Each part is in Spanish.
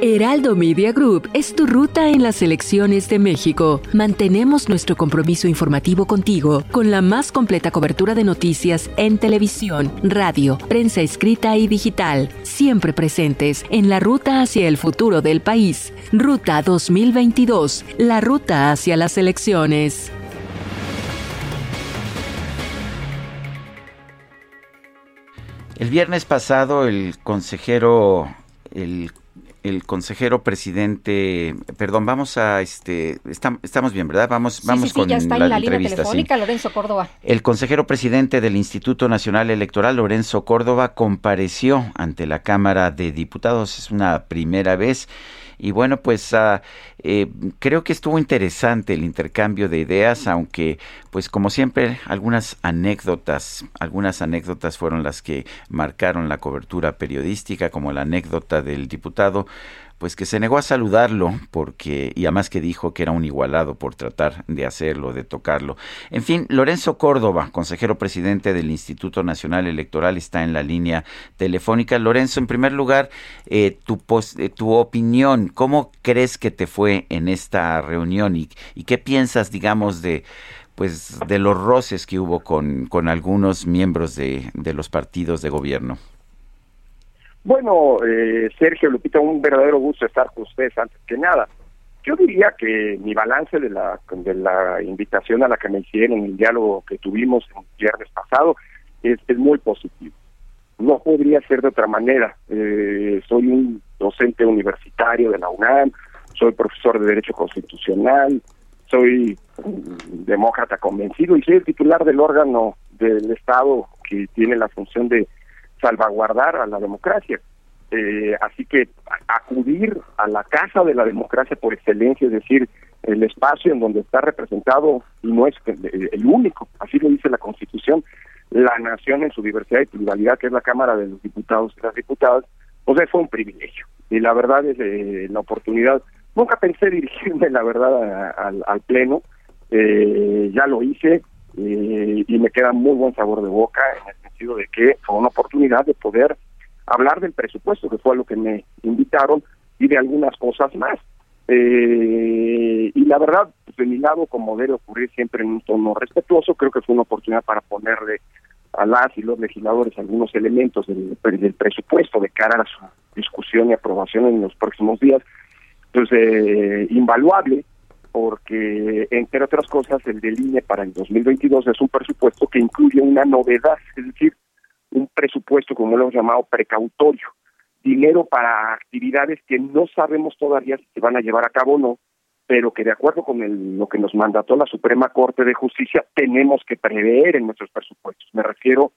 Heraldo Media Group es tu ruta en las elecciones de México. Mantenemos nuestro compromiso informativo contigo con la más completa cobertura de noticias en televisión, radio, prensa escrita y digital, siempre presentes en la ruta hacia el futuro del país. Ruta 2022, la ruta hacia las elecciones. El viernes pasado el consejero el el consejero presidente, perdón, vamos a este estamos bien, ¿verdad? Vamos vamos con ya está la, en la línea telefónica Lorenzo Córdoba. El consejero presidente del Instituto Nacional Electoral Lorenzo Córdoba compareció ante la Cámara de Diputados, es una primera vez y bueno, pues ah, eh, creo que estuvo interesante el intercambio de ideas, aunque pues como siempre algunas anécdotas, algunas anécdotas fueron las que marcaron la cobertura periodística, como la anécdota del diputado pues que se negó a saludarlo porque y además que dijo que era un igualado por tratar de hacerlo, de tocarlo. En fin, Lorenzo Córdoba, consejero presidente del Instituto Nacional Electoral, está en la línea telefónica. Lorenzo, en primer lugar, eh, tu, eh, tu opinión, ¿cómo crees que te fue en esta reunión y, y qué piensas, digamos, de pues de los roces que hubo con, con algunos miembros de los partidos de gobierno? Bueno, eh, Sergio Lupita, un verdadero gusto estar con ustedes antes que nada. Yo diría que mi balance de la, de la invitación a la que me hicieron, el diálogo que tuvimos el viernes pasado, es, es muy positivo. No podría ser de otra manera. Eh, soy un docente universitario de la UNAM, soy profesor de Derecho Constitucional, soy demócrata convencido y soy el titular del órgano del Estado que tiene la función de salvaguardar a la democracia. Eh, así que acudir a la casa de la democracia por excelencia, es decir, el espacio en donde está representado, y no es el único, así lo dice la Constitución, la nación en su diversidad y pluralidad, que es la Cámara de los Diputados y las Diputadas, pues fue un privilegio. Y la verdad es eh, la oportunidad, nunca pensé dirigirme, la verdad, al, Pleno, eh, ya lo hice eh, y me queda muy buen sabor de boca en de que fue una oportunidad de poder hablar del presupuesto, que fue a lo que me invitaron, y de algunas cosas más. Eh, y la verdad, pues, de mi lado, como debe ocurrir siempre en un tono respetuoso, creo que fue una oportunidad para ponerle a las y los legisladores algunos elementos del, presupuesto de cara a su discusión y aprobación en los próximos días, pues eh, invaluable, porque entre otras cosas el del INE para el 2022 es un presupuesto que incluye una novedad, es decir, un presupuesto como lo hemos llamado precautorio, dinero para actividades que no sabemos todavía si se van a llevar a cabo o no, pero que de acuerdo con el, lo que nos mandató la Suprema Corte de Justicia tenemos que prever en nuestros presupuestos. Me refiero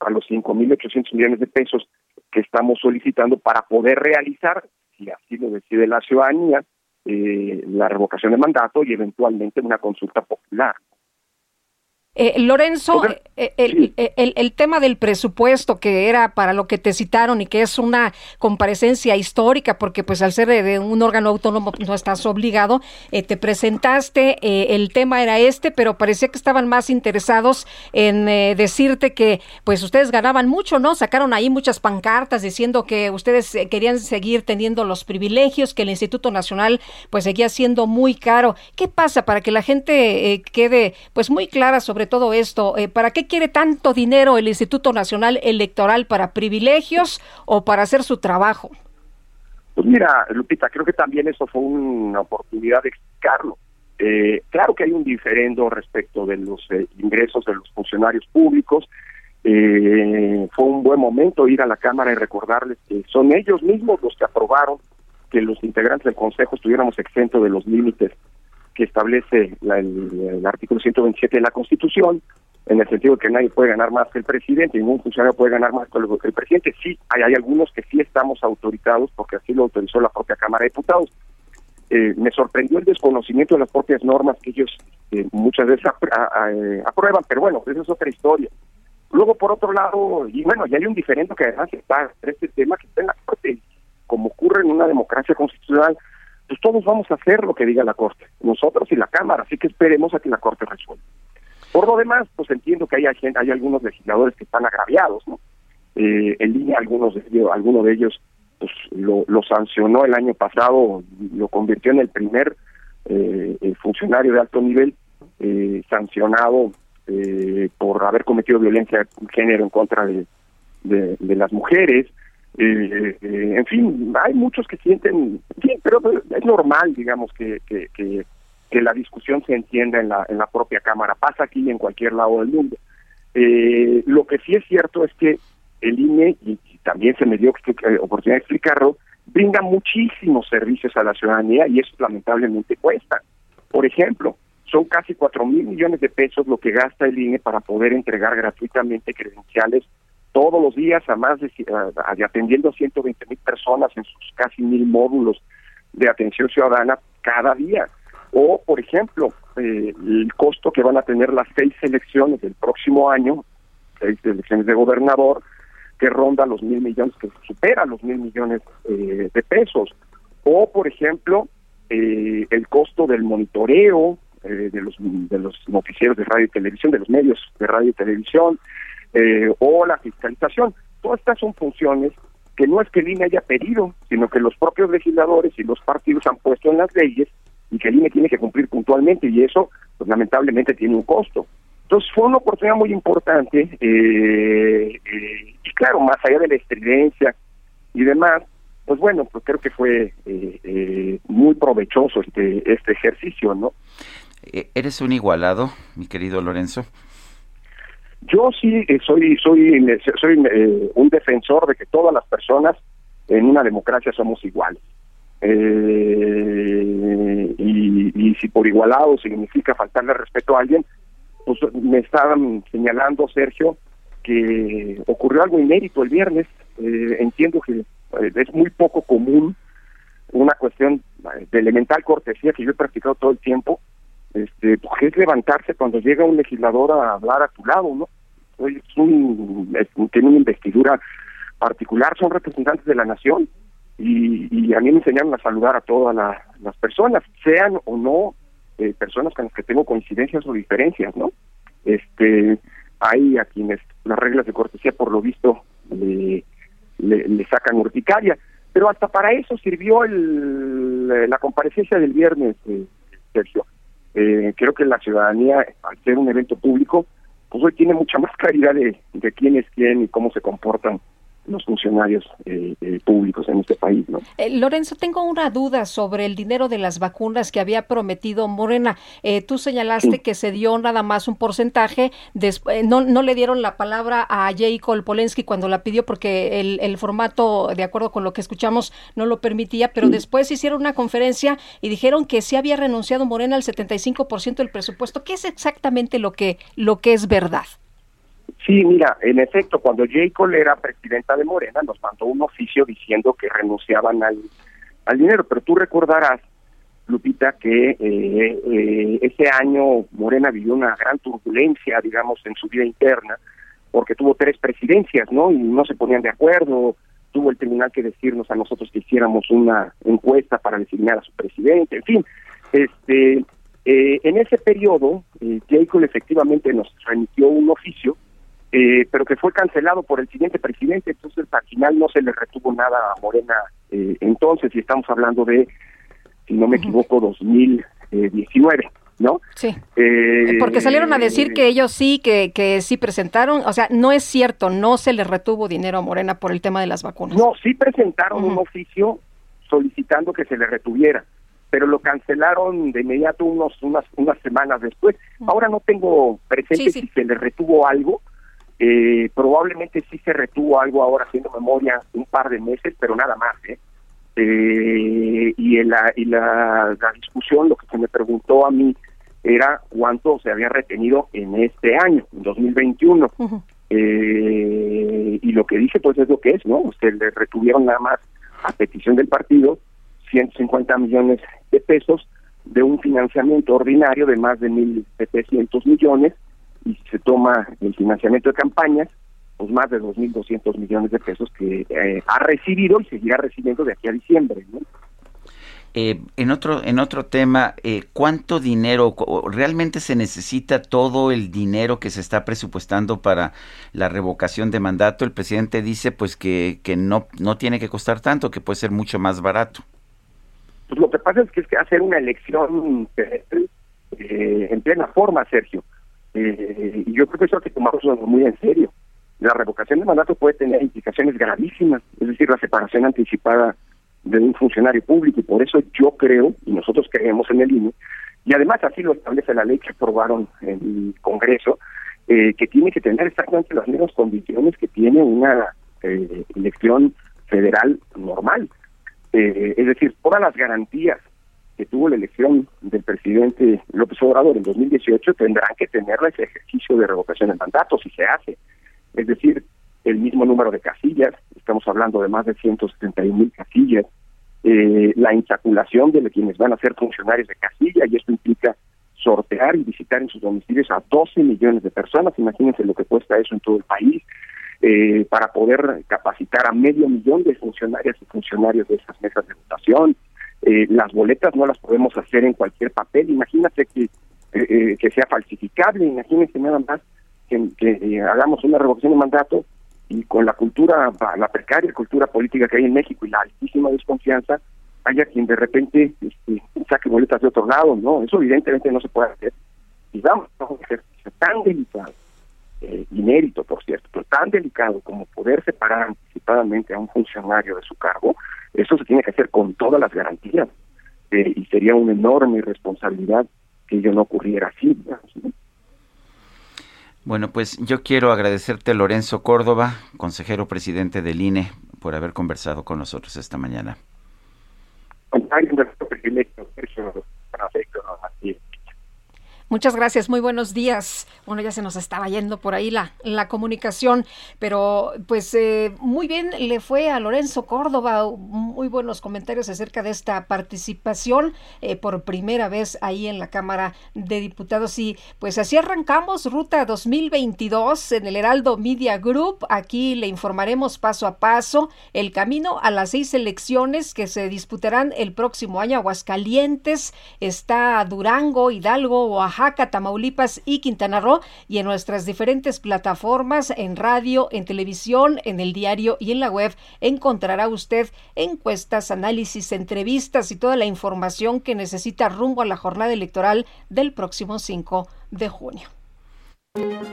a los 5.800 millones de pesos que estamos solicitando para poder realizar, si así lo decide la ciudadanía, eh, la revocación de mandato y eventualmente una consulta popular. Eh, Lorenzo, eh, eh, el, el, tema del presupuesto que era para lo que te citaron y que es una comparecencia histórica, porque pues al ser de, un órgano autónomo pues, no estás obligado, te presentaste, el tema era este, pero parecía que estaban más interesados en decirte que pues ustedes ganaban mucho, ¿no? Sacaron ahí muchas pancartas diciendo que ustedes querían seguir teniendo los privilegios, que el Instituto Nacional pues seguía siendo muy caro. ¿Qué pasa para que la gente quede pues muy clara sobre todo esto. Eh, ¿Para qué quiere tanto dinero el Instituto Nacional Electoral? ¿Para privilegios o para hacer su trabajo? Pues mira, Lupita, creo que también eso fue una oportunidad de explicarlo. Eh, claro que hay un diferendo respecto de los eh, ingresos de los funcionarios públicos. fue un buen momento ir a la Cámara y recordarles que son ellos mismos los que aprobaron que los integrantes del Consejo estuviéramos exentos de los límites que establece el, artículo 127 de la Constitución, en el sentido que nadie puede ganar más que el presidente, ningún funcionario puede ganar más que el, presidente. Sí, hay, algunos que sí estamos autorizados, porque así lo autorizó la propia Cámara de Diputados. Eh, me sorprendió el desconocimiento de las propias normas que ellos eh, muchas veces eh, aprueban, pero bueno, esa es otra historia. Luego, por otro lado, y bueno, ya hay un diferente que además está este tema que está en la Corte, como ocurre en una democracia constitucional, pues todos vamos a hacer lo que diga la Corte, nosotros y la Cámara, así que esperemos a que la Corte resuelva. Por lo demás, pues entiendo que hay, hay algunos legisladores que están agraviados, ¿no? Eh, en línea, algunos de ellos, alguno de ellos pues lo, sancionó el año pasado, lo convirtió en el primer eh, funcionario de alto nivel eh, sancionado eh, por haber cometido violencia de género en contra de, las mujeres. Eh, eh, en fin, hay muchos que sienten, bien, pero es normal, digamos, que, que, que, la discusión se entienda en la, en la propia Cámara. Pasa aquí en cualquier lado del mundo. Eh, lo que sí es cierto es que el INE, y, también se me dio oportunidad de explicarlo, brinda muchísimos servicios a la ciudadanía y eso lamentablemente cuesta. Por ejemplo, son casi cuatro mil millones de pesos lo que gasta el INE para poder entregar gratuitamente credenciales todos los días a más de atendiendo a 120 mil personas en sus casi mil módulos de atención ciudadana cada día. O, por ejemplo, eh, el costo que van a tener las seis elecciones del próximo año, seis elecciones de gobernador, que ronda los mil millones, que supera los mil millones eh, de pesos. O, por ejemplo, eh, el costo del monitoreo de los de los noticieros de radio y televisión, de los medios de radio y televisión, eh, o la fiscalización. Todas estas son funciones que no es que el INE haya pedido, sino que los propios legisladores y los partidos han puesto en las leyes y que el INE tiene que cumplir puntualmente y eso pues lamentablemente tiene un costo. Entonces fue una oportunidad muy importante eh, eh, y claro, más allá de la estridencia y demás, pues bueno, pues creo que fue muy provechoso este, este ejercicio, ¿no? ¿Eres un igualado, mi querido Lorenzo? Yo sí eh, soy soy soy eh, un defensor de que todas las personas en una democracia somos iguales. Eh, y, si por igualado significa faltarle respeto a alguien, pues me estaban señalando, Sergio, que ocurrió algo inédito el viernes. entiendo que es muy poco común una cuestión de elemental cortesía que yo he practicado todo el tiempo, este, pues, es levantarse cuando llega un legislador a hablar a tu lado, ¿no? Es tiene una investidura particular, son representantes de la nación y, a mí me enseñaron a saludar a todas las personas, sean o no eh, personas con las que tengo coincidencias o diferencias, ¿no? Este, hay a quienes las reglas de cortesía, por lo visto, le, le, sacan urticaria, pero hasta para eso sirvió el, la comparecencia del viernes, eh, Sergio. Eh, creo que la ciudadanía, al ser un evento público, pues hoy tiene mucha más claridad de, de quién es quién y cómo se comportan los funcionarios eh, eh, públicos en este país. ¿no? Eh, Lorenzo, tengo una duda sobre el dinero de las vacunas que había prometido Morena. tú señalaste que se dio nada más un porcentaje, no, no le dieron la palabra a Jacob Polensky cuando la pidió porque el, el, formato, de acuerdo con lo que escuchamos, no lo permitía, pero después hicieron una conferencia y dijeron que sí había renunciado Morena al 75% del presupuesto. ¿Qué es exactamente lo que, lo que es verdad? Sí, mira, en efecto, cuando J. Era presidenta de Morena, nos mandó un oficio diciendo que renunciaban al, al dinero, pero tú recordarás, Lupita, que eh, eh, ese año Morena vivió una gran turbulencia, digamos, en su vida interna, porque tuvo tres presidencias, ¿no? Y no se ponían de acuerdo, tuvo el tribunal que decirnos a nosotros que hiciéramos una encuesta para designar a su presidente, en fin, este, eh, en ese periodo, eh, Cole efectivamente nos remitió un oficio eh, pero que fue cancelado por el siguiente presidente, entonces al final no se le retuvo nada a Morena eh, entonces, y estamos hablando de, si no me equivoco, 2019. ¿no? Sí. Eh, Porque salieron a decir que ellos sí, que, que sí presentaron, o sea, no es cierto, no se le retuvo dinero a Morena por el tema de las vacunas. No, sí presentaron un oficio solicitando que se le retuviera, pero lo cancelaron de inmediato unos, unas, unas semanas después. Ahora no tengo presente si se le retuvo algo, eh, probablemente sí se retuvo algo ahora haciendo memoria un par de meses, pero nada más. ¿eh? Eh, y, en la, y la, discusión, lo que se me preguntó a mí era cuánto se había retenido en este año, en 2021. eh, y lo que dice pues es lo que es, ¿no? Se le retuvieron nada más a petición del partido 150 millones de pesos de un financiamiento ordinario de más de 1.700 millones y se toma el financiamiento de campañas, pues más de 2.200 millones de pesos que eh, ha recibido y seguirá recibiendo de aquí a diciembre. ¿no? Eh, en otro en otro tema, eh, ¿cuánto dinero realmente se necesita todo el dinero que se está presupuestando para la revocación de mandato? El presidente dice pues que, que no no tiene que costar tanto, que puede ser mucho más barato. Pues lo que pasa es que es que hacer una elección eh, en plena forma, Sergio. Y yo creo que eso hay que tomarlo muy en serio. La revocación de mandato puede tener implicaciones gravísimas, es decir, la separación anticipada de un funcionario público y por eso yo creo, y nosotros creemos en el INE, y además así lo establece la ley que aprobaron en el Congreso, eh, que tiene que tener exactamente las mismas condiciones que tiene una eh, elección federal normal. Eh, es decir, todas las garantías que tuvo la elección del presidente López Obrador en 2018 tendrán que tener ese ejercicio de revocación de mandato si se hace. Es decir, el mismo número de casillas, estamos hablando de más de 171 mil casillas, eh, la insaculación de quienes van a ser funcionarios de casilla, y esto implica sortear y visitar en sus domicilios a 12 millones de personas, imagínense lo que cuesta eso en todo el país, eh, para poder capacitar a medio millón de funcionarias y funcionarios de esas mesas de votación. Eh, las boletas no las podemos hacer en cualquier papel, imagínate que, que sea falsificable, imagínense nada más que, que hagamos una revocación de mandato y con la cultura, la precaria cultura política que hay en México y la altísima desconfianza, haya quien de repente este, saque boletas de otro lado, ¿no? Eso evidentemente no se puede hacer. Y vamos a un ejercicio tan delicado, eh, inédito por cierto, pero tan delicado como poder separar anticipadamente a un funcionario de su cargo, eso se tiene que hacer con todas las garantías eh, y sería una enorme responsabilidad que ello no ocurriera así. ¿no? Bueno, pues yo quiero agradecerte, Lorenzo Córdoba, consejero presidente del INE, por haber conversado con nosotros esta mañana. Muchas gracias, muy buenos días. Bueno, ya se nos estaba yendo por ahí la, la comunicación, pero pues eh, muy bien le fue a Lorenzo Córdoba, muy buenos comentarios acerca de esta participación eh, por primera vez ahí en la Cámara de Diputados. Y pues así arrancamos Ruta 2022 en el Heraldo Media Group. Aquí le informaremos paso a paso el camino a las seis elecciones que se disputarán el próximo año. Aguascalientes, está Durango, Hidalgo, Oaxaca Tamaulipas y Quintana Roo y en nuestras diferentes plataformas en radio, en televisión, en el diario y en la web encontrará usted encuestas, análisis, entrevistas y toda la información que necesita rumbo a la jornada electoral del próximo 5 de junio.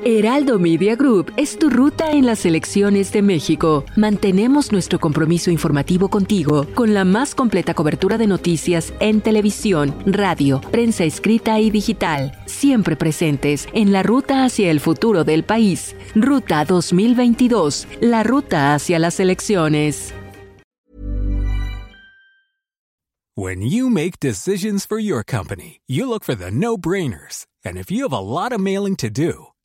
Heraldo Media Group es tu ruta en las elecciones de México. Mantenemos nuestro compromiso informativo contigo con la más completa cobertura de noticias en televisión, radio, prensa escrita y digital, siempre presentes en la ruta hacia el futuro del país. Ruta 2022, la ruta hacia las elecciones. When you make decisions for your company, you look for the no-brainers. And if you have a lot of mailing to do,